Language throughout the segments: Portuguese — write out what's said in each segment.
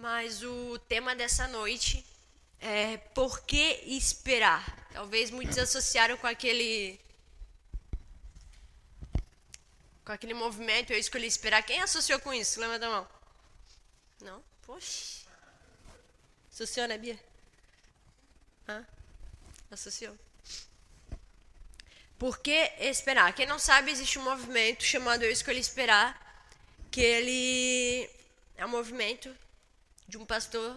Mas o tema dessa noite é por que esperar? Talvez muitos associaram com aquele com aquele movimento eu escolhi esperar. Quem associou com isso? Levanta a mão. Não? Poxa. Associou, né, Bia? Hã? Associou. Por que esperar? Quem não sabe, existe um movimento chamado Eu Escolhi Esperar, que ele é um movimento de um pastor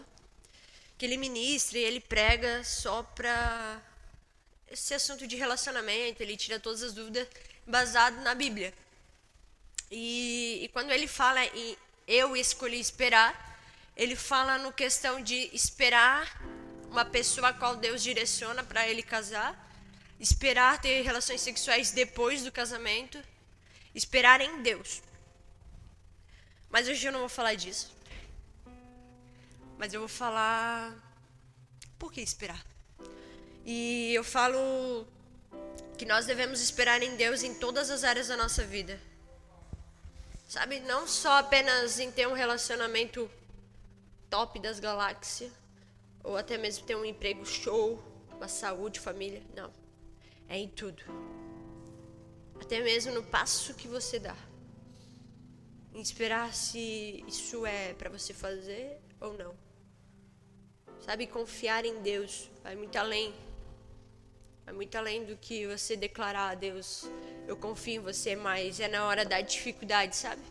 que ele ministra e ele prega só para esse assunto de relacionamento, ele tira todas as dúvidas baseado na Bíblia. E, e quando ele fala em eu escolhi esperar, ele fala no questão de esperar uma pessoa a qual Deus direciona para ele casar, esperar ter relações sexuais depois do casamento, esperar em Deus. Mas hoje eu não vou falar disso. Mas eu vou falar por que esperar. E eu falo que nós devemos esperar em Deus em todas as áreas da nossa vida. Sabe, não só apenas em ter um relacionamento top das galáxias, ou até mesmo ter um emprego show, uma saúde, família. Não. É em tudo. Até mesmo no passo que você dá. Em esperar se isso é para você fazer ou não. Sabe, confiar em Deus vai muito além. Vai muito além do que você declarar a Deus, eu confio em você, mas é na hora da dificuldade, sabe?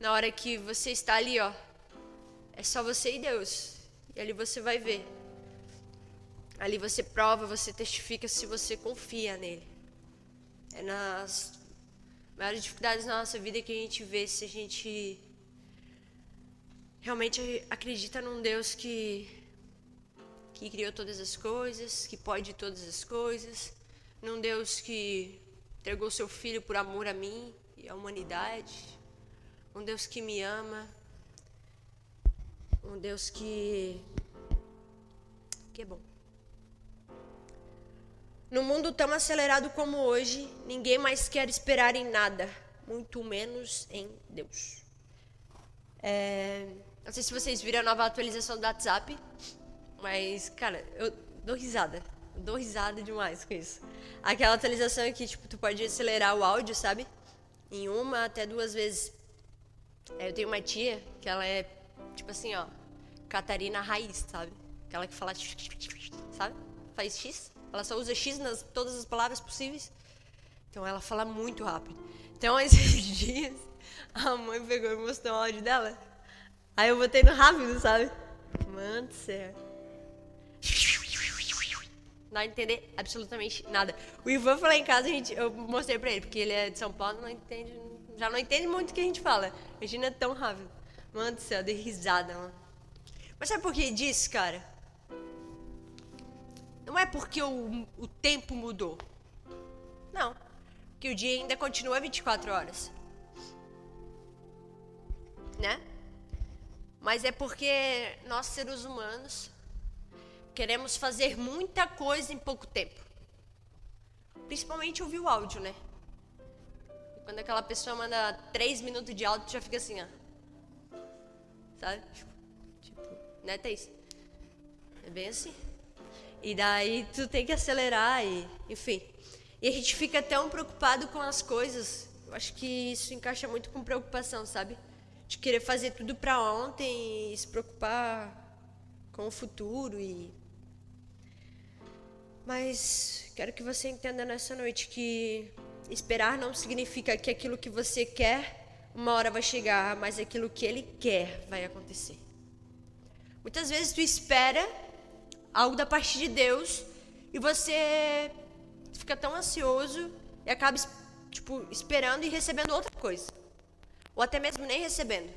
Na hora que você está ali, ó. É só você e Deus. E ali você vai ver. Ali você prova, você testifica se você confia nele. É nas maiores dificuldades da nossa vida que a gente vê se a gente realmente acredita num Deus que que criou todas as coisas, que pode todas as coisas, num Deus que entregou seu filho por amor a mim e à humanidade, um Deus que me ama, um Deus que que é bom. No mundo tão acelerado como hoje, ninguém mais quer esperar em nada, muito menos em Deus. É, não sei se vocês viram a nova atualização do WhatsApp. Mas, cara, eu dou risada. Eu dou risada demais com isso. Aquela atualização que, tipo, tu pode acelerar o áudio, sabe? Em uma até duas vezes. É, eu tenho uma tia que ela é, tipo assim, ó, Catarina Raiz, sabe? Aquela que fala, sabe? Faz X. Ela só usa X nas todas as palavras possíveis. Então ela fala muito rápido. Então esses dias a mãe pegou e mostrou o áudio dela. Aí eu botei no rápido, sabe? Mano do céu. Não entender absolutamente nada. O Ivan foi lá em casa, a gente, eu mostrei pra ele, porque ele é de São Paulo, não entende, já não entende muito o que a gente fala. Imagina tão rápido. Mano do céu, dei risada, mano. Mas sabe por que disso, cara? Não é porque o, o tempo mudou. Não. Que o dia ainda continua 24 horas. Né? Mas é porque nós, seres humanos, Queremos fazer muita coisa em pouco tempo. Principalmente ouvir o áudio, né? Quando aquela pessoa manda três minutos de áudio, tu já fica assim, ó. Sabe? Tipo, né, Thaís? É bem assim. E daí tu tem que acelerar e, enfim. E a gente fica tão preocupado com as coisas. Eu acho que isso encaixa muito com preocupação, sabe? De querer fazer tudo para ontem e se preocupar com o futuro e mas quero que você entenda nessa noite que esperar não significa que aquilo que você quer uma hora vai chegar, mas aquilo que ele quer vai acontecer. Muitas vezes tu espera algo da parte de Deus e você fica tão ansioso e acaba tipo esperando e recebendo outra coisa. Ou até mesmo nem recebendo.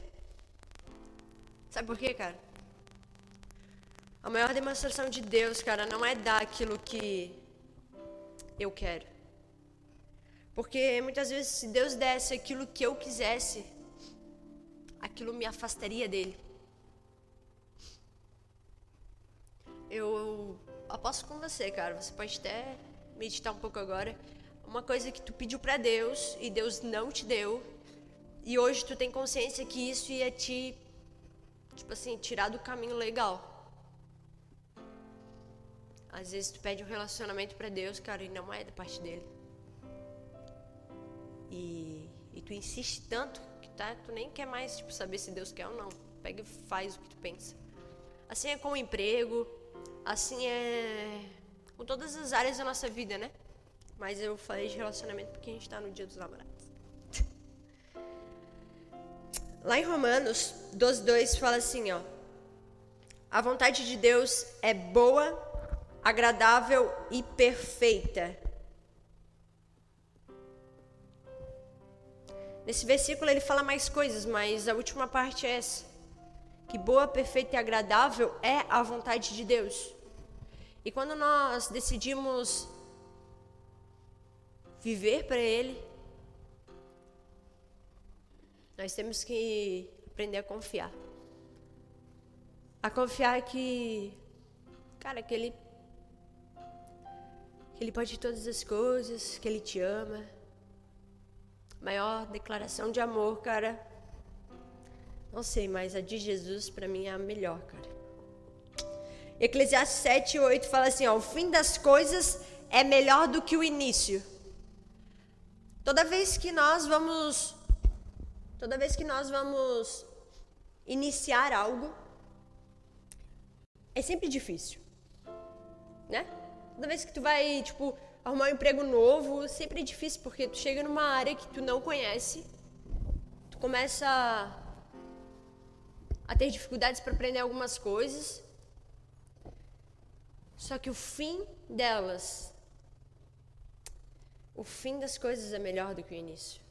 Sabe por quê, cara? A maior demonstração de Deus, cara, não é dar aquilo que eu quero. Porque muitas vezes, se Deus desse aquilo que eu quisesse, aquilo me afastaria dele. Eu aposto com você, cara. Você pode até meditar um pouco agora. Uma coisa que tu pediu para Deus e Deus não te deu. E hoje tu tem consciência que isso ia te tipo assim, tirar do caminho legal. Às vezes tu pede um relacionamento para Deus, cara, e não é da parte dele. E, e tu insiste tanto que tá, tu nem quer mais tipo, saber se Deus quer ou não. Pega e faz o que tu pensa. Assim é com o emprego, assim é com todas as áreas da nossa vida, né? Mas eu falei de relacionamento porque a gente está no dia dos namorados. Lá em Romanos 12, 2 fala assim, ó. A vontade de Deus é boa, agradável e perfeita. Nesse versículo ele fala mais coisas, mas a última parte é essa. Que boa, perfeita e agradável é a vontade de Deus. E quando nós decidimos viver para Ele, nós temos que aprender a confiar. A confiar que, cara, que Ele, que Ele pode todas as coisas, que Ele te ama. Maior declaração de amor, cara. Não sei, mas a de Jesus para mim é a melhor, cara. Eclesiastes 7, 8 fala assim: ó, o fim das coisas é melhor do que o início. Toda vez que nós vamos Toda vez que nós vamos iniciar algo, é sempre difícil, né? Toda vez que tu vai, tipo, arrumar um emprego novo, sempre é difícil porque tu chega numa área que tu não conhece, tu começa a ter dificuldades para aprender algumas coisas. Só que o fim delas, o fim das coisas é melhor do que o início.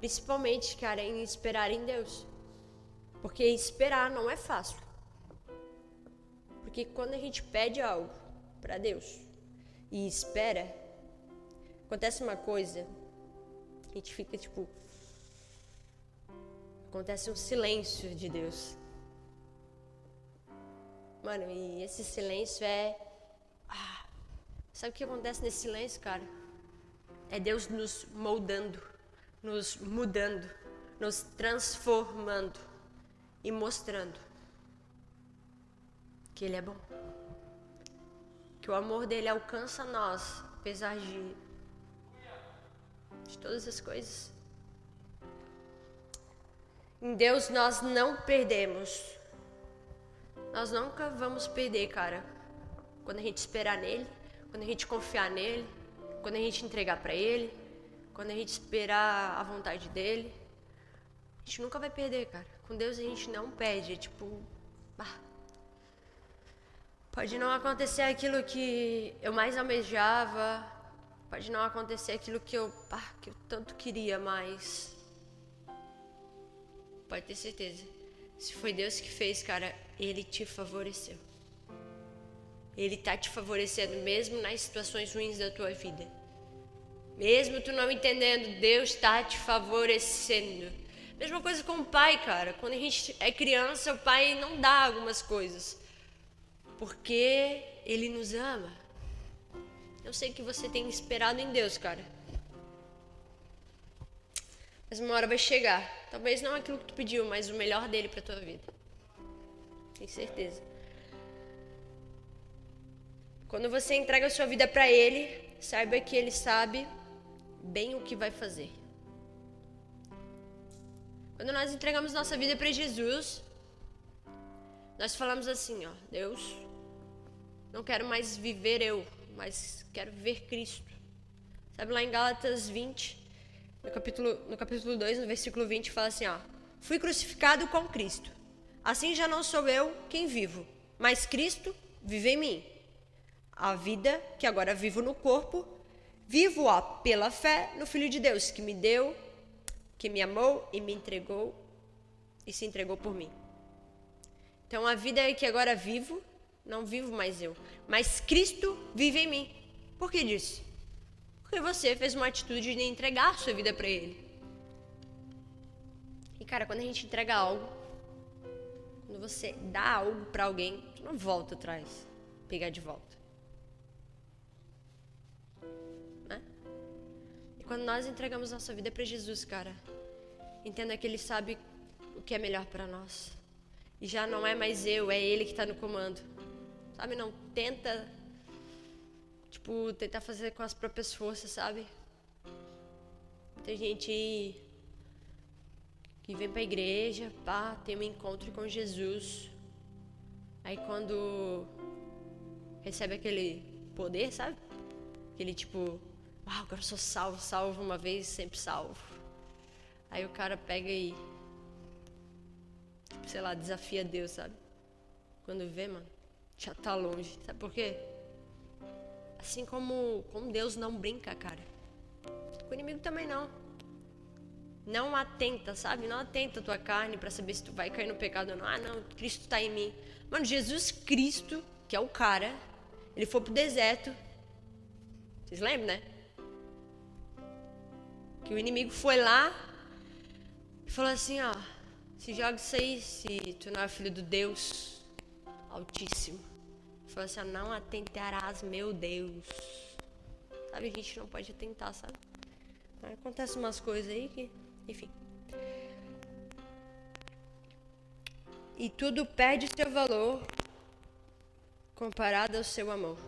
Principalmente, cara, em esperar em Deus. Porque esperar não é fácil. Porque quando a gente pede algo para Deus e espera, acontece uma coisa, a gente fica tipo. Acontece um silêncio de Deus. Mano, e esse silêncio é. Ah, sabe o que acontece nesse silêncio, cara? É Deus nos moldando nos mudando, nos transformando e mostrando que Ele é bom. Que o amor dele alcança nós, apesar de, de todas as coisas. Em Deus nós não perdemos. Nós nunca vamos perder, cara. Quando a gente esperar nele, quando a gente confiar nele, quando a gente entregar para ele quando a gente esperar a vontade dele, a gente nunca vai perder, cara. Com Deus a gente não perde, é tipo. Pode não acontecer aquilo que eu mais almejava, pode não acontecer aquilo que eu, bah, que eu tanto queria, mas pode ter certeza. Se foi Deus que fez, cara, ele te favoreceu. Ele tá te favorecendo mesmo nas situações ruins da tua vida. Mesmo tu não entendendo, Deus está te favorecendo. Mesma coisa com o pai, cara. Quando a gente é criança, o pai não dá algumas coisas. Porque ele nos ama. Eu sei que você tem esperado em Deus, cara. Mas uma hora vai chegar. Talvez não aquilo que tu pediu, mas o melhor dele para tua vida. Tenho certeza. Quando você entrega a sua vida para ele, saiba que ele sabe bem o que vai fazer. Quando nós entregamos nossa vida para Jesus, nós falamos assim, ó, Deus, não quero mais viver eu, mas quero ver Cristo. Sabe lá em Gálatas 20, no capítulo, no capítulo 2, no versículo 20, fala assim, ó, fui crucificado com Cristo. Assim já não sou eu quem vivo, mas Cristo vive em mim. A vida que agora vivo no corpo, Vivo-a pela fé no Filho de Deus, que me deu, que me amou e me entregou e se entregou por mim. Então a vida que agora vivo, não vivo mais eu, mas Cristo vive em mim. Por que disso? Porque você fez uma atitude de entregar a sua vida para Ele. E cara, quando a gente entrega algo, quando você dá algo para alguém, tu não volta atrás, pegar de volta. Quando nós entregamos nossa vida para Jesus, cara, entenda que Ele sabe o que é melhor para nós. E já não é mais eu, é ele que está no comando. Sabe? Não tenta, tipo, tentar fazer com as próprias forças, sabe? Tem gente que vem pra igreja, pá, tem um encontro com Jesus. Aí quando recebe aquele poder, sabe? Aquele tipo, uau, agora eu sou salvo, salvo uma vez, sempre salvo. Aí o cara pega e, sei lá, desafia Deus, sabe? Quando vê, mano, já tá longe. Sabe por quê? Assim como, como Deus não brinca, cara. Com o inimigo também não. Não atenta, sabe? Não atenta a tua carne para saber se tu vai cair no pecado ou não. Ah, não, Cristo está em mim. Mano, Jesus Cristo, que é o cara, ele foi pro deserto. Vocês lembram, né? Que o inimigo foi lá e falou assim, ó, se joga isso aí, se tu não é filho do Deus Altíssimo. Falou assim, ó, não atentarás, meu Deus. Sabe, a gente não pode atentar, sabe? Acontece umas coisas aí que, enfim. E tudo perde seu valor comparado ao seu amor.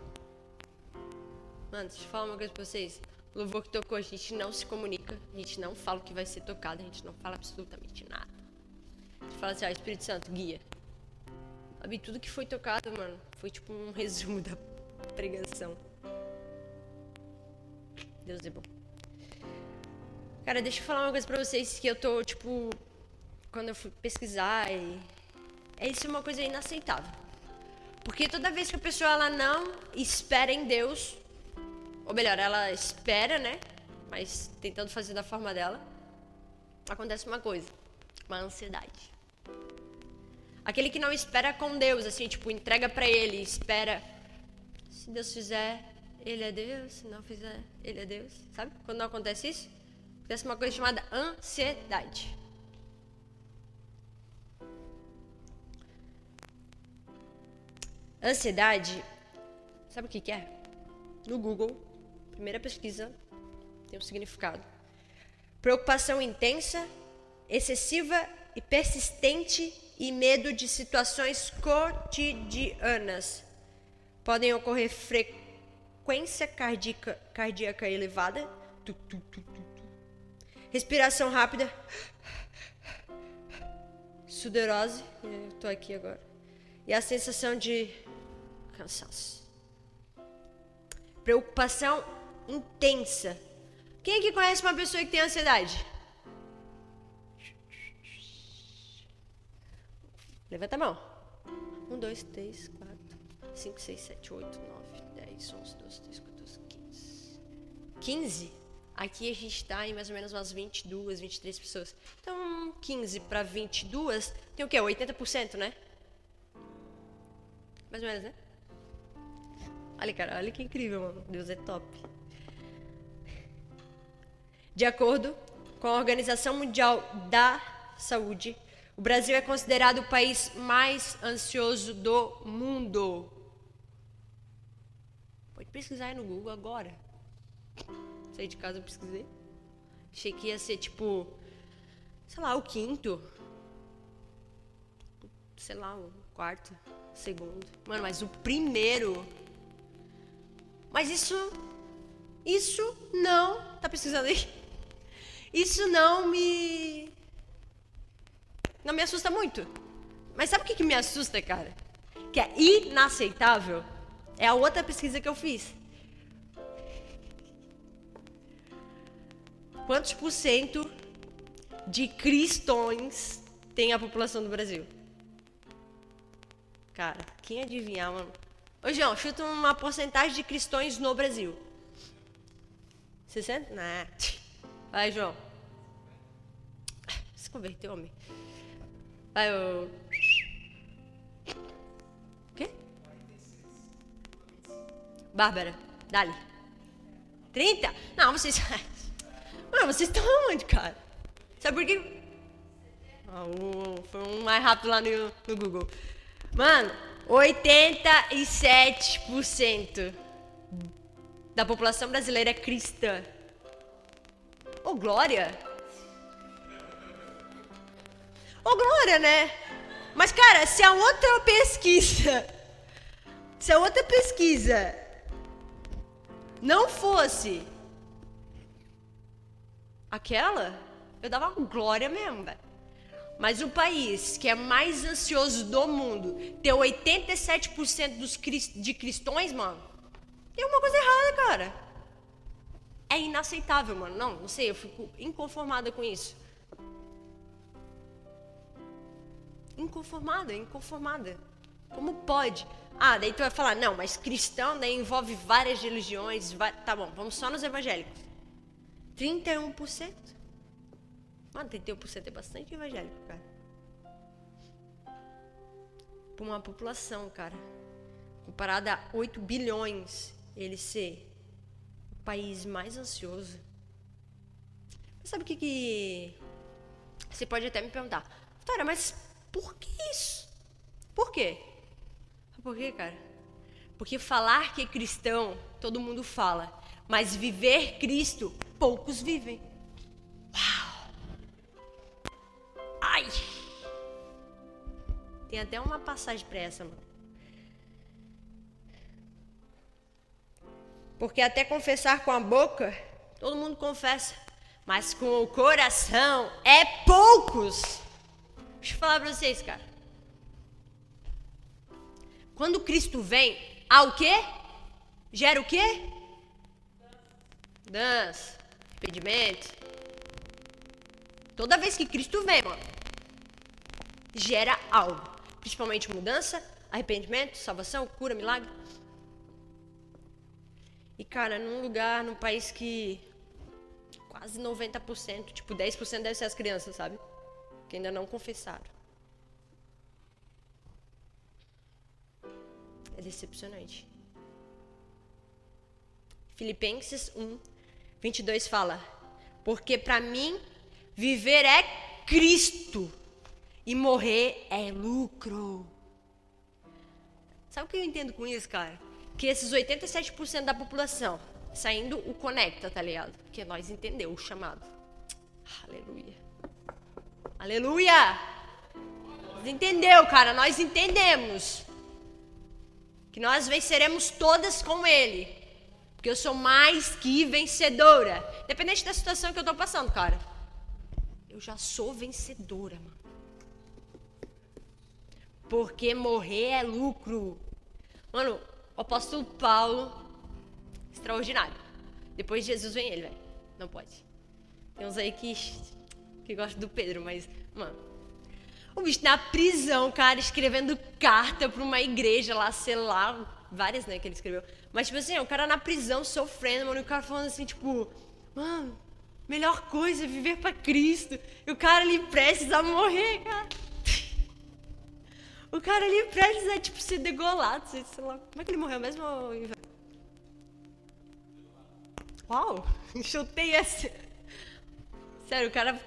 Mano, deixa eu falar uma coisa pra vocês. O louvor que tocou, a gente não se comunica, a gente não fala o que vai ser tocado, a gente não fala absolutamente nada. Fala assim, ah, Espírito Santo, guia. Sabe, tudo que foi tocado, mano, foi tipo um resumo da pregação. Deus é bom. Cara, deixa eu falar uma coisa pra vocês que eu tô, tipo, quando eu fui pesquisar e. É isso uma coisa inaceitável. Porque toda vez que a pessoa ela não espera em Deus, ou melhor, ela espera, né? Mas tentando fazer da forma dela, acontece uma coisa, uma ansiedade. Aquele que não espera com Deus, assim, tipo, entrega para ele, espera. Se Deus fizer, ele é Deus, se não fizer, ele é Deus. Sabe? Quando não acontece isso? Acontece uma coisa chamada ansiedade. Ansiedade, sabe o que, que é? No Google, primeira pesquisa, tem um significado. Preocupação intensa, excessiva e persistente e medo de situações cotidianas. Podem ocorrer frequência cardíaca, cardíaca elevada, Respiração rápida. Sudorose. Eu tô aqui agora. E a sensação de cansaço. Preocupação intensa. Quem aqui conhece uma pessoa que tem ansiedade? Levanta a mão. Um, dois, três, quatro, cinco, seis, sete, oito, nove, dez, onze, doze, treze, quatorze, quinze. Quinze? Aqui a gente está em mais ou menos umas 22, 23 pessoas. Então, 15 para 22, tem o quê? 80%, né? Mais ou menos, né? Olha, cara, olha que incrível, mano. Deus é top. De acordo com a Organização Mundial da Saúde, o Brasil é considerado o país mais ansioso do mundo. Pode pesquisar aí no Google agora. Saí de casa, pesquisei. Achei que ia ser tipo, sei lá, o quinto. Sei lá, o quarto, segundo. Mano, mas o primeiro. Mas isso. Isso não. Tá pesquisando aí? Isso não me. Não me assusta muito. Mas sabe o que, que me assusta, cara? Que é inaceitável? É a outra pesquisa que eu fiz. Quantos por cento de cristões tem a população do Brasil? Cara, quem adivinhar, mano? Ô, João, chuta uma porcentagem de cristãos no Brasil. 60? Nah. Vai, João. Se converteu, homem. Vai. O quê? Bárbara, dali. 30? Não, vocês. Mano, vocês estão onde, cara? Sabe por quê? Ah, foi um mais rápido lá no, no Google. Mano, 87% da população brasileira é cristã. Ô, oh, glória! Ô, glória, né? Mas, cara, se a outra pesquisa. Se a outra pesquisa não fosse aquela, eu dava glória mesmo, velho. Mas o país que é mais ansioso do mundo ter 87% dos, de cristãos, mano, tem alguma coisa errada, cara. É inaceitável, mano. Não, não sei, eu fico inconformada com isso. Inconformada, inconformada. Como pode? Ah, daí tu vai falar, não, mas cristão daí envolve várias religiões. Tá bom, vamos só nos evangélicos. 31%. Mano, 31% é bastante evangélico, cara. Para uma população, cara. Comparada a 8 bilhões, ele ser o país mais ansioso. Mas sabe o que que... Você pode até me perguntar. Vitória, mas por que isso? Por quê? Por quê, cara? Porque falar que é cristão, todo mundo fala. Mas viver Cristo, poucos vivem. Uau! Ai! Tem até uma passagem para essa, mano. Porque até confessar com a boca, todo mundo confessa. Mas com o coração é poucos. Deixa eu falar pra vocês, cara. Quando Cristo vem, há o quê? Gera o quê? Dança, arrependimento. Toda vez que Cristo vem, mano, gera algo. Principalmente mudança, arrependimento, salvação, cura, milagre. E, cara, num lugar, num país que quase 90%, tipo 10% deve ser as crianças, sabe? Que ainda não confessaram. É decepcionante. Filipenses 1, 22 fala: Porque para mim viver é Cristo e morrer é lucro. Sabe o que eu entendo com isso, cara? Que esses 87% da população saindo o conecta, tá ligado? Porque nós entendeu o chamado. Aleluia. Aleluia! Entendeu, cara? Nós entendemos que nós venceremos todas com Ele. Porque eu sou mais que vencedora. Independente da situação que eu tô passando, cara. Eu já sou vencedora, mano. Porque morrer é lucro. Mano, o apóstolo Paulo, extraordinário. Depois de Jesus vem ele, velho. Não pode. Tem uns aí que que gosta do Pedro, mas, mano. O bicho na prisão, cara, escrevendo carta pra uma igreja lá, sei lá, várias, né, que ele escreveu. Mas, tipo assim, o cara na prisão sofrendo, mano, e o cara falando assim, tipo, mano, melhor coisa é viver pra Cristo. E o cara ali prestes a morrer, cara. O cara ali prestes a, tipo, ser degolado, sei lá. Como é que ele morreu mesmo? Uau, chutei essa. Sério, o cara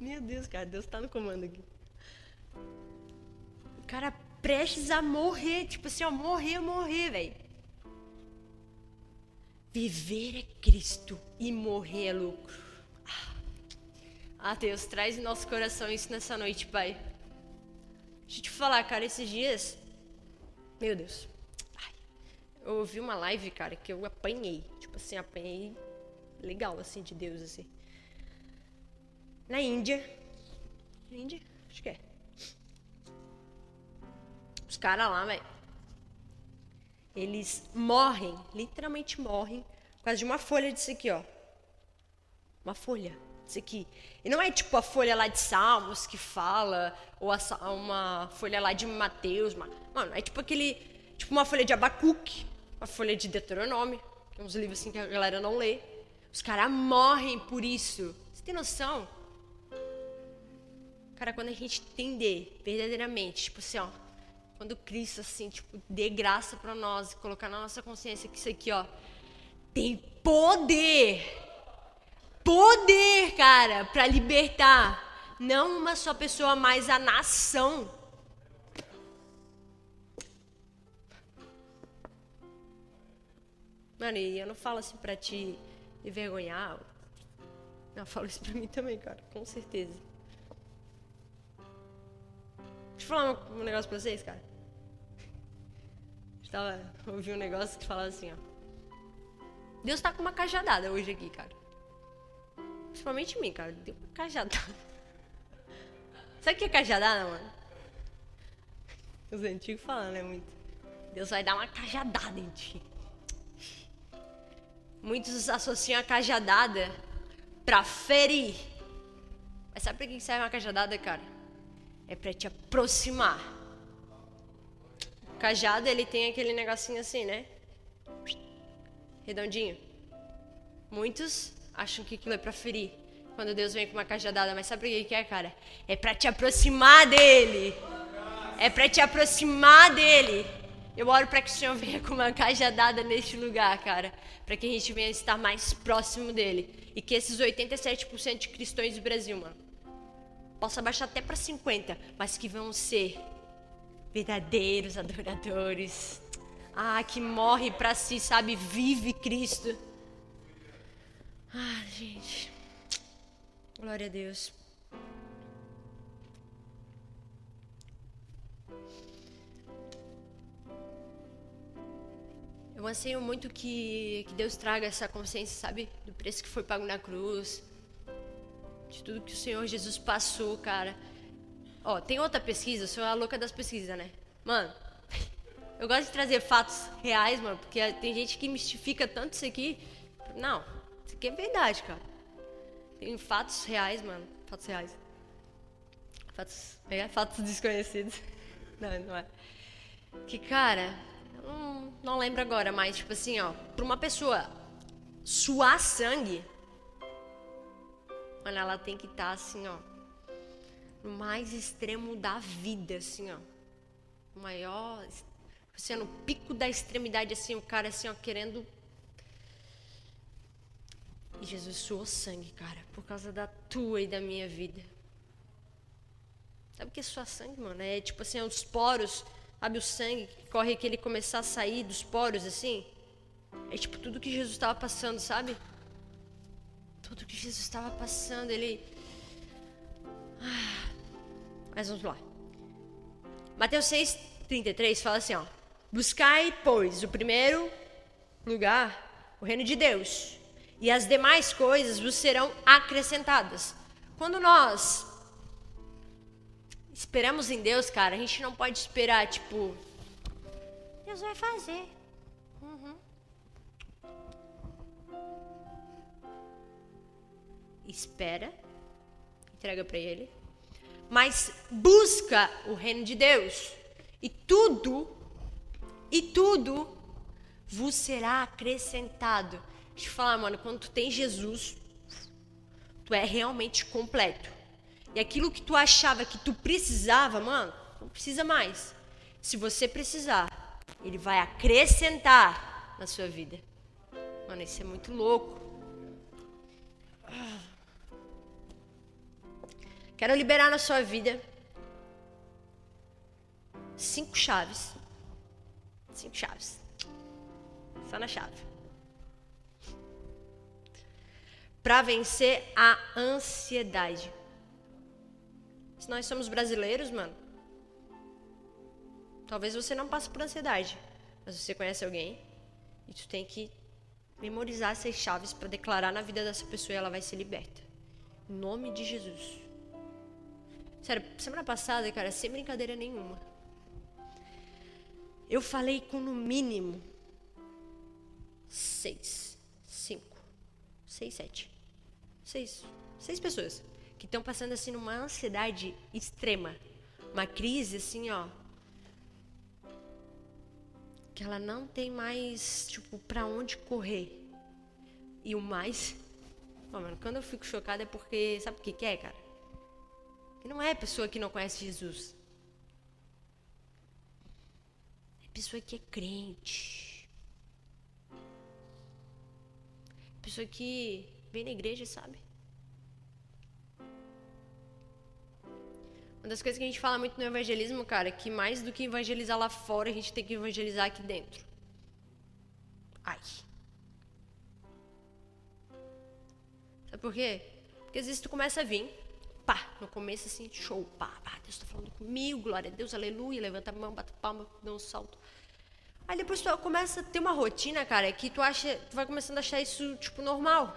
meu Deus, cara, Deus tá no comando aqui. O cara prestes a morrer, tipo assim, ó, morrer, morrer, velho. Viver é Cristo e morrer é lucro. Ah, Deus, traz em nosso coração isso nessa noite, Pai. Deixa eu te falar, cara, esses dias. Meu Deus. Ai, eu ouvi uma live, cara, que eu apanhei. Tipo assim, apanhei legal, assim, de Deus, assim na Índia. Na Índia? Acho que é. Os caras lá, velho. Eles morrem, literalmente morrem, por causa de uma folha disso aqui, ó. Uma folha disso aqui. E não é tipo a folha lá de Salmos que fala, ou a, uma folha lá de Mateus. Mano, é tipo aquele. Tipo uma folha de Abacuque, uma folha de Deuteronômio, que é uns livros assim que a galera não lê. Os caras morrem por isso. Você tem noção? Cara, quando a gente entender verdadeiramente, tipo assim, ó, quando Cristo, assim, tipo, dê graça para nós, colocar na nossa consciência que isso aqui, ó, tem poder, poder, cara, para libertar não uma só pessoa, mas a nação. Mano, e eu não falo assim pra te envergonhar. Eu falo isso pra mim também, cara, com certeza. Eu falar um, negócio pra vocês, cara. Estava ouvi um negócio que falava assim, ó. Deus tá com uma cajadada hoje aqui, cara. Principalmente em mim, cara. Deu uma cajadada. Sabe o que é cajadada, mano? Os antigos falam, né? Muito. Deus vai dar uma cajadada em ti. Muitos associam a cajadada pra ferir. Mas sabe pra que serve uma cajadada, cara? É pra te aproximar. O cajado, ele tem aquele negocinho assim, né? Redondinho. Muitos acham que aquilo é pra ferir. Quando Deus vem com uma cajadada, mas sabe pra que é, cara? É pra te aproximar dele. É para te aproximar dele. Eu oro para que o Senhor venha com uma cajadada neste lugar, cara, para que a gente venha estar mais próximo dele e que esses 87% de cristãos do Brasil, mano, possa baixar até para 50, mas que vão ser verdadeiros adoradores. Ah, que morre para si, sabe, vive Cristo. Ah, gente. Glória a Deus. Eu anseio muito que, que Deus traga essa consciência, sabe? Do preço que foi pago na cruz. De tudo que o Senhor Jesus passou, cara. Ó, tem outra pesquisa, eu sou a louca das pesquisas, né? Mano, eu gosto de trazer fatos reais, mano, porque tem gente que mistifica tanto isso aqui. Não, isso aqui é verdade, cara. Tem fatos reais, mano. Fatos reais. Fatos, é, fatos desconhecidos. Não, não é. Que, cara, Hum, não lembro agora, mas tipo assim, ó, pra uma pessoa suar sangue, mano, ela tem que estar tá, assim, ó, no mais extremo da vida, assim, ó. O maior, assim, no pico da extremidade, assim, o cara, assim, ó, querendo. E Jesus suou sangue, cara, por causa da tua e da minha vida. Sabe o que é suar sangue, mano? É tipo assim, os poros Sabe o sangue que corre que ele começar a sair dos poros assim? É tipo tudo que Jesus estava passando, sabe? Tudo que Jesus estava passando, ele. Ah. Mas vamos lá. Mateus 6,33 fala assim: ó. Buscai, pois, o primeiro lugar, o reino de Deus, e as demais coisas vos serão acrescentadas. Quando nós esperamos em Deus, cara, a gente não pode esperar, tipo, Deus vai fazer. Espera, entrega para Ele, mas busca o reino de Deus e tudo, e tudo vos será acrescentado. Deixa eu falar, mano, quando tu tem Jesus, tu é realmente completo. E aquilo que tu achava que tu precisava, mano, não precisa mais. Se você precisar, ele vai acrescentar na sua vida. Mano, isso é muito louco. Quero liberar na sua vida cinco chaves. Cinco chaves. Só na chave. Para vencer a ansiedade. Se nós somos brasileiros, mano, talvez você não passe por ansiedade, mas você conhece alguém e tu tem que memorizar essas chaves para declarar na vida dessa pessoa e ela vai ser liberta. Em nome de Jesus. Sério, semana passada, cara, sem brincadeira nenhuma. Eu falei com no mínimo seis, cinco, seis, sete, seis, seis pessoas que estão passando assim numa ansiedade extrema, uma crise assim, ó, que ela não tem mais, tipo, para onde correr. E o mais, mano, quando eu fico chocada é porque, sabe o que que é, cara? Que não é pessoa que não conhece Jesus. É pessoa que é crente. Pessoa que vem na igreja, sabe? Uma das coisas que a gente fala muito no evangelismo, cara, é que mais do que evangelizar lá fora, a gente tem que evangelizar aqui dentro. Ai. Sabe por quê? Porque às vezes tu começa a vir, pá, no começo assim, show, pá, pá, Deus está falando comigo, glória a Deus, aleluia, levanta a mão, bate palma, dá um salto. Aí depois tu começa a ter uma rotina, cara, que tu acha, tu vai começando a achar isso tipo normal.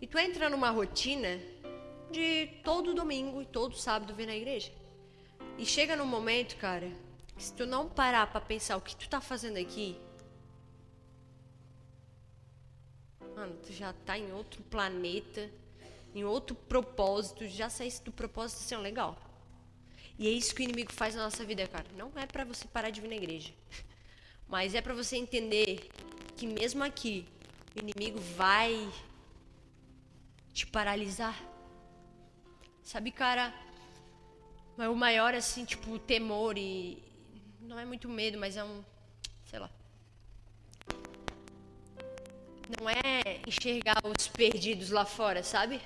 E tu entra numa rotina de todo domingo e todo sábado vir na igreja. E chega num momento, cara, que se tu não parar para pensar o que tu tá fazendo aqui, mano, tu já tá em outro planeta, em outro propósito, já saísse do propósito assim, legal. E é isso que o inimigo faz na nossa vida, cara. Não é para você parar de vir na igreja. Mas é para você entender que mesmo aqui, o inimigo vai te paralisar. Sabe, cara, o maior, assim, tipo, temor e. Não é muito medo, mas é um. Sei lá. Não é enxergar os perdidos lá fora, sabe?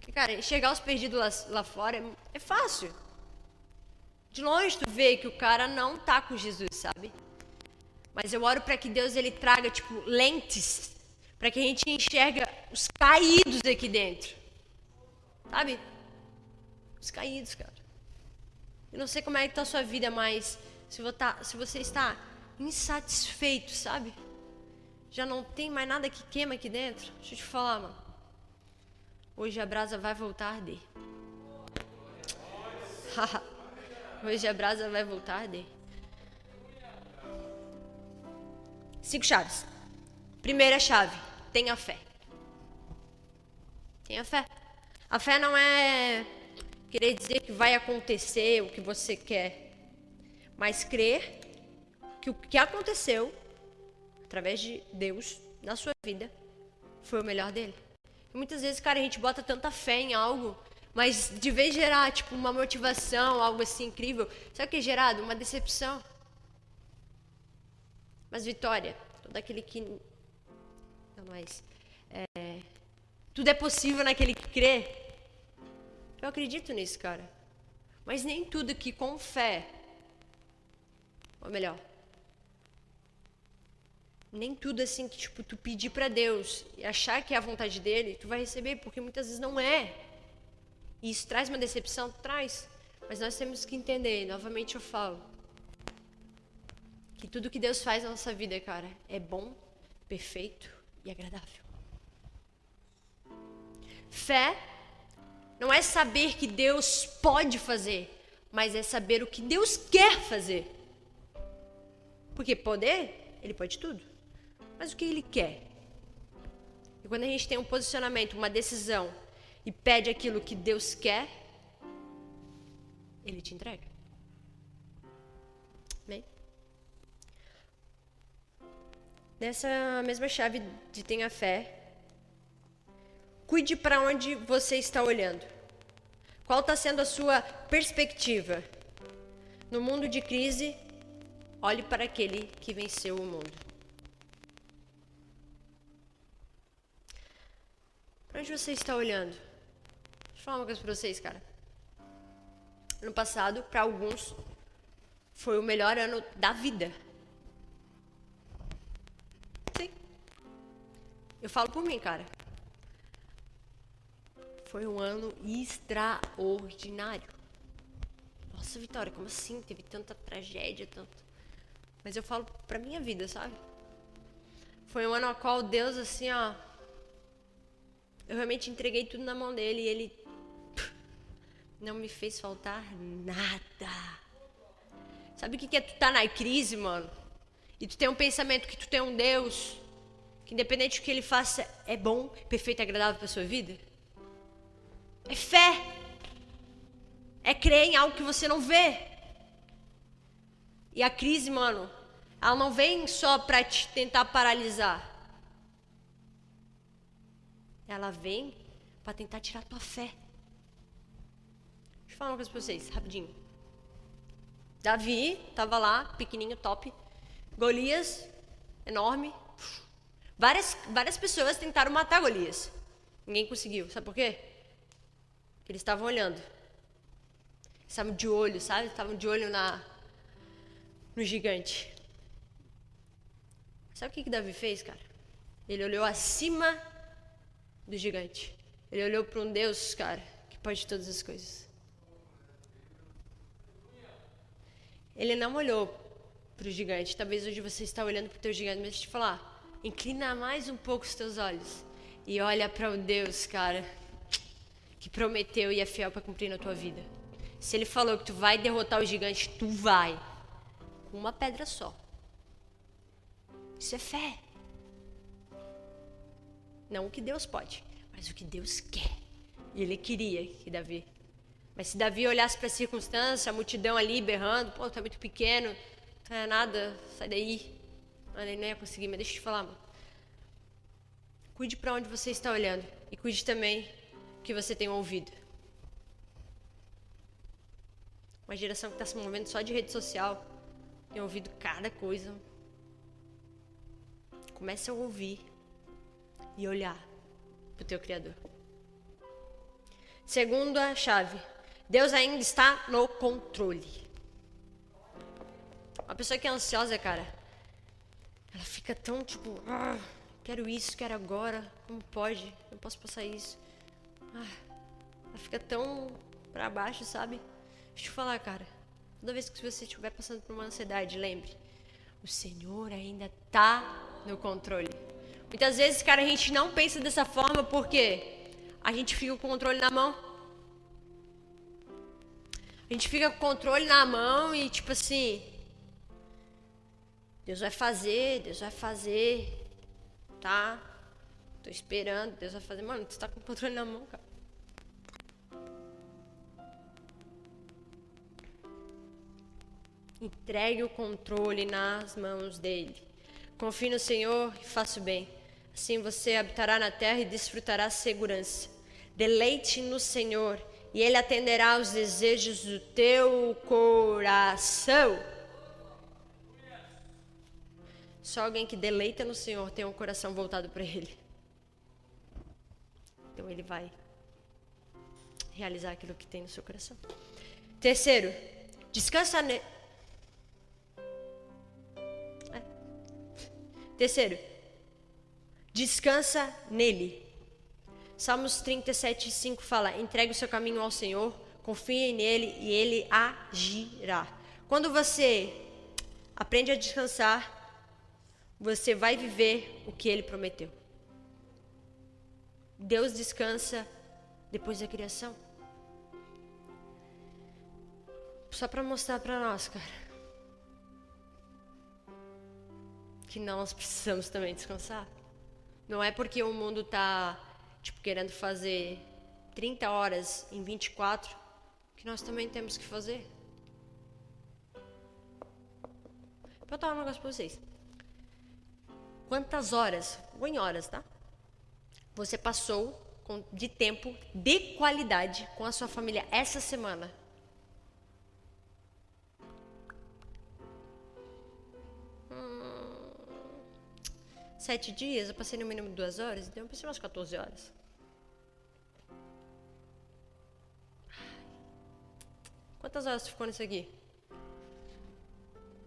Porque, cara, enxergar os perdidos lá, lá fora é, é fácil. De longe tu vê que o cara não tá com Jesus, sabe? Mas eu oro para que Deus ele traga tipo lentes para que a gente enxerga os caídos aqui dentro. Sabe? Os caídos, cara. Eu não sei como é que tá a sua vida, mas se você, tá, se você está insatisfeito, sabe? Já não tem mais nada que queima aqui dentro. Deixa eu te falar, mano. Hoje a brasa vai voltar a arder. Hoje a brasa vai voltar a arder. Cinco chaves. Primeira chave: tenha fé. Tenha fé. A fé não é querer dizer que vai acontecer o que você quer, mas crer que o que aconteceu através de Deus na sua vida foi o melhor dele. Muitas vezes, cara, a gente bota tanta fé em algo, mas de vez gerar tipo uma motivação, algo assim incrível, sabe o que é gerado? Uma decepção. Mas vitória, todo aquele que. Não, mais. É, tudo é possível naquele que crê. Eu acredito nisso, cara. Mas nem tudo que com fé. Ou melhor. Nem tudo assim que tipo, tu pedir para Deus e achar que é a vontade dele, tu vai receber, porque muitas vezes não é. E isso traz uma decepção? Traz. Mas nós temos que entender, novamente eu falo, que tudo que Deus faz na nossa vida, cara, é bom, perfeito e agradável. Fé não é saber que Deus pode fazer, mas é saber o que Deus quer fazer. Porque poder, ele pode tudo. Mas o que ele quer? E quando a gente tem um posicionamento, uma decisão e pede aquilo que Deus quer, ele te entrega. Nessa mesma chave de tenha fé, cuide para onde você está olhando. Qual está sendo a sua perspectiva? No mundo de crise, olhe para aquele que venceu o mundo. Para onde você está olhando? Deixa eu falar uma coisa para vocês, cara. Ano passado, para alguns, foi o melhor ano da vida. Eu falo por mim, cara. Foi um ano extraordinário. Nossa, Vitória, como assim? Teve tanta tragédia, tanto. Mas eu falo pra minha vida, sabe? Foi um ano ao qual Deus, assim, ó. Eu realmente entreguei tudo na mão dele e ele. Não me fez faltar nada. Sabe o que é tu tá na crise, mano? E tu tem um pensamento que tu tem um Deus que independente do que ele faça, é bom, perfeito e agradável para sua vida? É fé. É crer em algo que você não vê. E a crise, mano, ela não vem só para te tentar paralisar. Ela vem para tentar tirar tua fé. Deixa eu falar uma coisa pra vocês, rapidinho. Davi tava lá, pequenininho, top. Golias, enorme, Várias, várias pessoas tentaram matar Golias. Ninguém conseguiu. Sabe por quê? Eles estavam olhando. estavam de olho, sabe? Estavam de olho na, no gigante. Sabe o que, que Davi fez, cara? Ele olhou acima do gigante. Ele olhou para um Deus, cara, que pode todas as coisas. Ele não olhou para o gigante. Talvez hoje você está olhando para o teu gigante, mas deixa eu te falar. Inclina mais um pouco os teus olhos e olha para o Deus, cara, que prometeu e é fiel para cumprir na tua vida. Se ele falou que tu vai derrotar o gigante, tu vai. Com uma pedra só. Isso é fé. Não o que Deus pode, mas o que Deus quer. E ele queria que Davi. Mas se Davi olhasse para a circunstância, a multidão ali berrando, pô, tá muito pequeno, não é nada, sai daí. Ele não ia conseguir, mas deixa eu te falar, mano. Cuide para onde você está olhando e cuide também que você tem ouvido. Uma geração que está se movendo só de rede social, tem ouvido cada coisa. Comece a ouvir e olhar para o teu Criador. Segunda chave, Deus ainda está no controle. Uma pessoa que é ansiosa, cara, ela fica tão tipo, ah, quero isso, quero agora, como pode? Eu posso passar isso. Ah, ela fica tão para baixo, sabe? Deixa eu te falar, cara. Toda vez que você estiver passando por uma ansiedade, lembre, o Senhor ainda está no controle. Muitas vezes, cara, a gente não pensa dessa forma porque a gente fica com o controle na mão. A gente fica com o controle na mão e tipo assim, Deus vai fazer, Deus vai fazer, tá? Tô esperando, Deus vai fazer. Mano, tu tá com o controle na mão, cara. Entregue o controle nas mãos dele. Confie no Senhor e faça o bem. Assim você habitará na terra e desfrutará segurança. Deleite no Senhor e Ele atenderá aos desejos do teu coração. Só alguém que deleita no Senhor tem um coração voltado para Ele. Então Ele vai realizar aquilo que tem no seu coração. Terceiro, descansa nele. É. Terceiro, descansa nele. Salmos 37, 5 fala: entregue o seu caminho ao Senhor, confie nele e ele agirá. Quando você aprende a descansar, você vai viver o que ele prometeu. Deus descansa depois da criação. Só para mostrar para nós, cara, que nós precisamos também descansar. Não é porque o mundo está tipo querendo fazer 30 horas em 24 que nós também temos que fazer. Vou botar um negócio para vocês. Quantas horas, vou em horas, tá? Você passou de tempo de qualidade com a sua família essa semana? Sete dias, eu passei no mínimo duas horas, então eu passei umas 14 horas. Quantas horas ficou nisso aqui?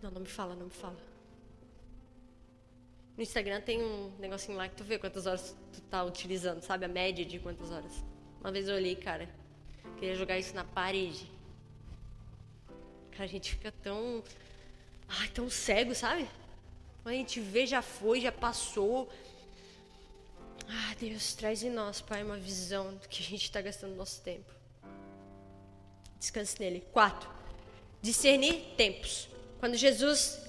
Não, não me fala, não me fala. No Instagram tem um negocinho lá que tu vê quantas horas tu tá utilizando, sabe? A média de quantas horas. Uma vez eu olhei, cara, queria jogar isso na parede. Cara, a gente fica tão. Ai, tão cego, sabe? A gente vê, já foi, já passou. Ah, Deus, traz em nós, Pai, uma visão do que a gente está gastando nosso tempo. Descanse nele. Quatro, discernir tempos. Quando Jesus,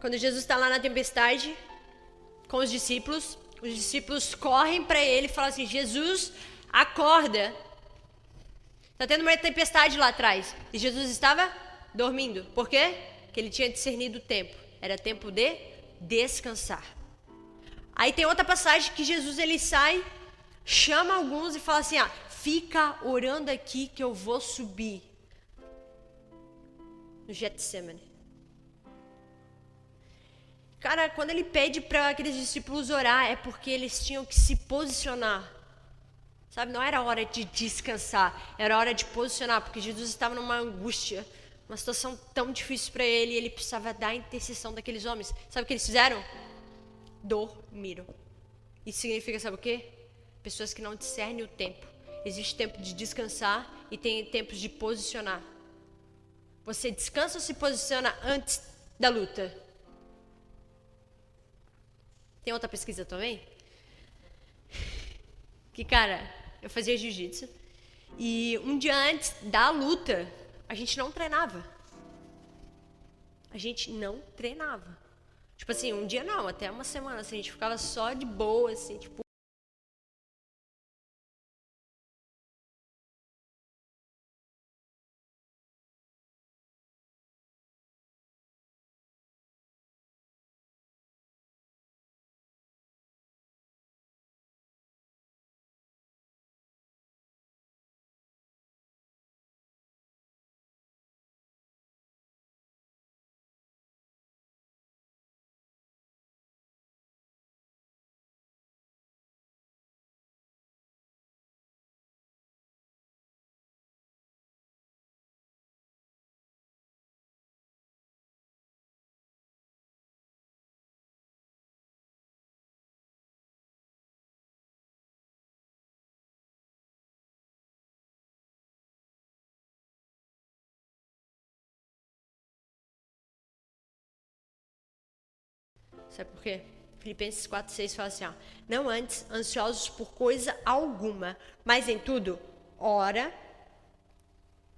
quando Jesus está lá na tempestade com os discípulos, os discípulos correm para ele e falam assim: Jesus, acorda. Está tendo uma tempestade lá atrás. E Jesus estava dormindo. Por quê? Porque ele tinha discernido o tempo. Era tempo de descansar. Aí tem outra passagem que Jesus ele sai, chama alguns e fala assim: ah, fica orando aqui que eu vou subir no Getsemane. Cara, quando ele pede para aqueles discípulos orar, é porque eles tinham que se posicionar. Sabe, não era hora de descansar, era hora de posicionar, porque Jesus estava numa angústia uma situação tão difícil para ele, ele precisava dar a intercessão daqueles homens. Sabe o que eles fizeram? Dormiram. Isso significa, sabe o quê? Pessoas que não discernem o tempo. Existe tempo de descansar e tem tempos de posicionar. Você descansa ou se posiciona antes da luta? Tem outra pesquisa também? Que, cara, eu fazia jiu-jitsu e um dia antes da luta, a gente não treinava. A gente não treinava. Tipo assim, um dia não, até uma semana, assim, a gente ficava só de boa, assim, tipo, Sabe por quê? Filipenses 4,6 fala assim: ó, Não antes ansiosos por coisa alguma, mas em tudo, ora,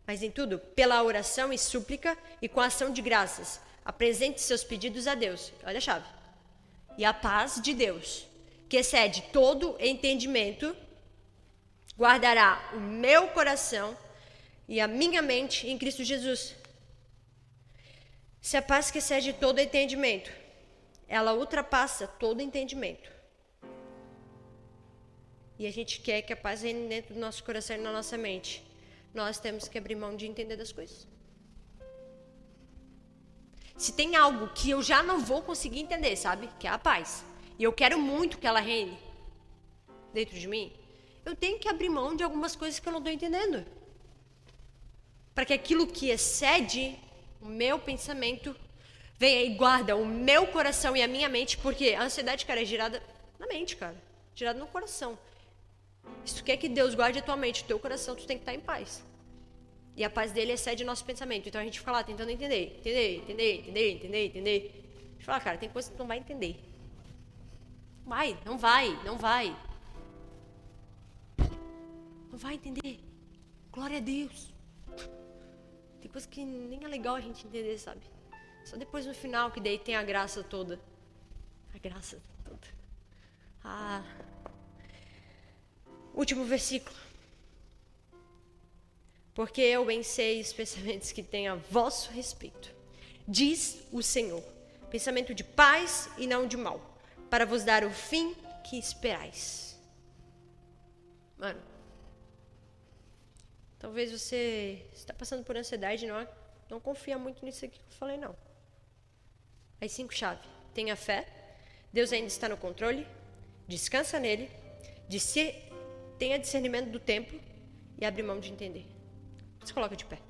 mas em tudo, pela oração e súplica e com ação de graças, apresente seus pedidos a Deus. Olha a chave. E a paz de Deus, que excede todo entendimento, guardará o meu coração e a minha mente em Cristo Jesus. Se a paz que excede todo entendimento ela ultrapassa todo entendimento. E a gente quer que a paz reine dentro do nosso coração e na nossa mente. Nós temos que abrir mão de entender das coisas. Se tem algo que eu já não vou conseguir entender, sabe? Que é a paz. E eu quero muito que ela reine dentro de mim. Eu tenho que abrir mão de algumas coisas que eu não estou entendendo. Para que aquilo que excede o meu pensamento Venha e guarda o meu coração e a minha mente, porque a ansiedade, cara, é girada na mente, cara. Girada no coração. Tu quer que Deus guarde a tua mente, o teu coração, tu tem que estar em paz. E a paz dele excede nosso pensamento. Então a gente fica lá tentando entender, entender, entender, entender, entender, entender. A gente fala, cara, tem coisa que tu não vai entender. Vai, não vai, não vai. Não vai entender. Glória a Deus. Tem coisa que nem é legal a gente entender, sabe? Só depois no final que daí tem a graça toda. A graça toda. Ah. Último versículo. Porque eu bem sei os pensamentos que tenho a vosso respeito. Diz o Senhor. Pensamento de paz e não de mal. Para vos dar o fim que esperais. Mano. Talvez você está passando por ansiedade, não, não confia muito nisso aqui que eu falei, não. As cinco chaves. Tenha fé. Deus ainda está no controle. Descansa nele. tenha discernimento do tempo e abre mão de entender. Se coloca de pé.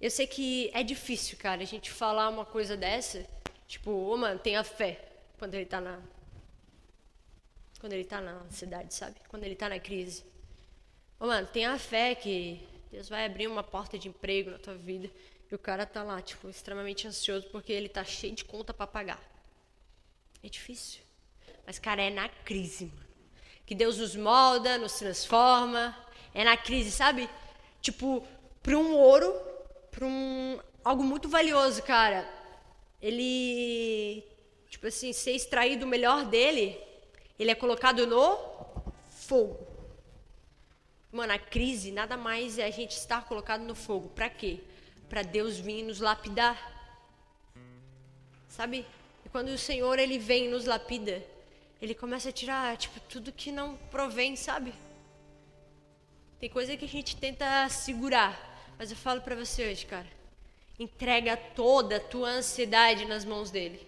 Eu sei que é difícil, cara, a gente falar uma coisa dessa, tipo, ô oh, mano, tenha fé quando ele tá na quando ele tá na cidade, sabe? Quando ele tá na crise. Ô, mano, tenha fé que Deus vai abrir uma porta de emprego na tua vida. E o cara tá lá, tipo, extremamente ansioso porque ele tá cheio de conta para pagar. É difícil. Mas, cara, é na crise, mano. Que Deus nos molda, nos transforma. É na crise, sabe? Tipo, para um ouro, para um algo muito valioso, cara. Ele, tipo assim, ser extraído o melhor dele, ele é colocado no fogo. Mano, a crise nada mais é a gente estar colocado no fogo. Para quê? Para Deus vir nos lapidar. Sabe? E quando o Senhor ele vem e nos lapida, ele começa a tirar tipo tudo que não provém, sabe? Tem coisa que a gente tenta segurar, mas eu falo para você hoje, cara, entrega toda a tua ansiedade nas mãos dele.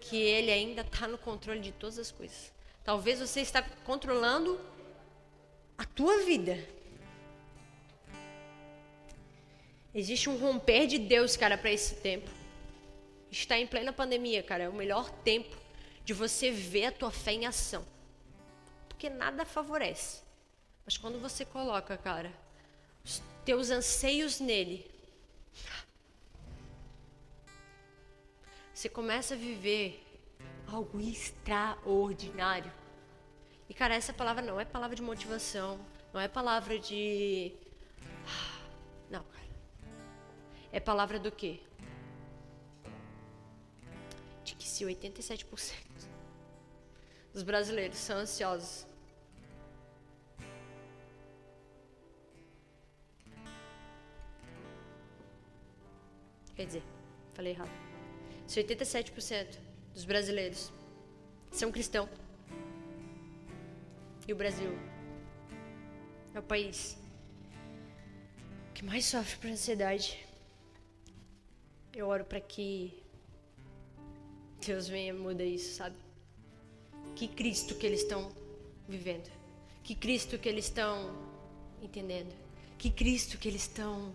Que ele ainda está no controle de todas as coisas. Talvez você está controlando tua vida. Existe um romper de Deus, cara, para esse tempo. está em plena pandemia, cara. É o melhor tempo de você ver a tua fé em ação. Porque nada favorece. Mas quando você coloca, cara, os teus anseios nele, você começa a viver algo extraordinário. E, cara, essa palavra não é palavra de motivação, não é palavra de. Não, cara. É palavra do quê? De que se 87% dos brasileiros são ansiosos. Quer dizer, falei errado. Se 87% dos brasileiros são cristãos, e o Brasil é o país que mais sofre por ansiedade. Eu oro para que Deus venha mudar isso, sabe? Que Cristo que eles estão vivendo. Que Cristo que eles estão entendendo. Que Cristo que eles estão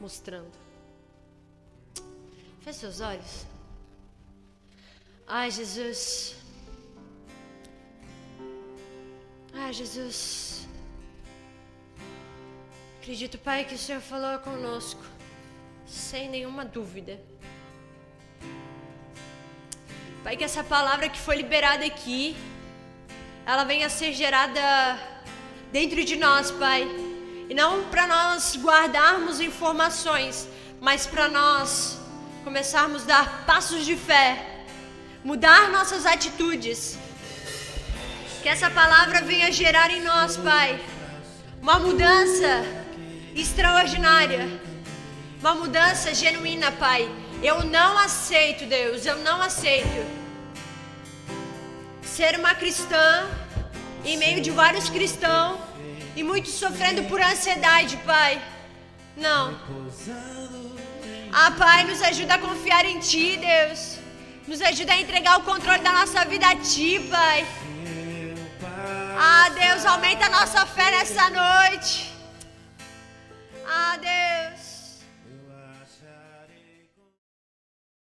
mostrando. Feche seus olhos. Ai, Jesus. Ai, Jesus. Acredito, Pai, que o Senhor falou conosco, sem nenhuma dúvida. Pai, que essa palavra que foi liberada aqui, ela venha a ser gerada dentro de nós, Pai. E não para nós guardarmos informações, mas para nós começarmos a dar passos de fé, mudar nossas atitudes que essa palavra venha gerar em nós, Pai, uma mudança extraordinária, uma mudança genuína, Pai. Eu não aceito, Deus, eu não aceito ser uma cristã em meio de vários cristãos e muitos sofrendo por ansiedade, Pai. Não. Ah, Pai, nos ajuda a confiar em Ti, Deus. Nos ajuda a entregar o controle da nossa vida a Ti, Pai. Ah, Deus, aumenta a nossa fé nessa noite. Ah, Deus.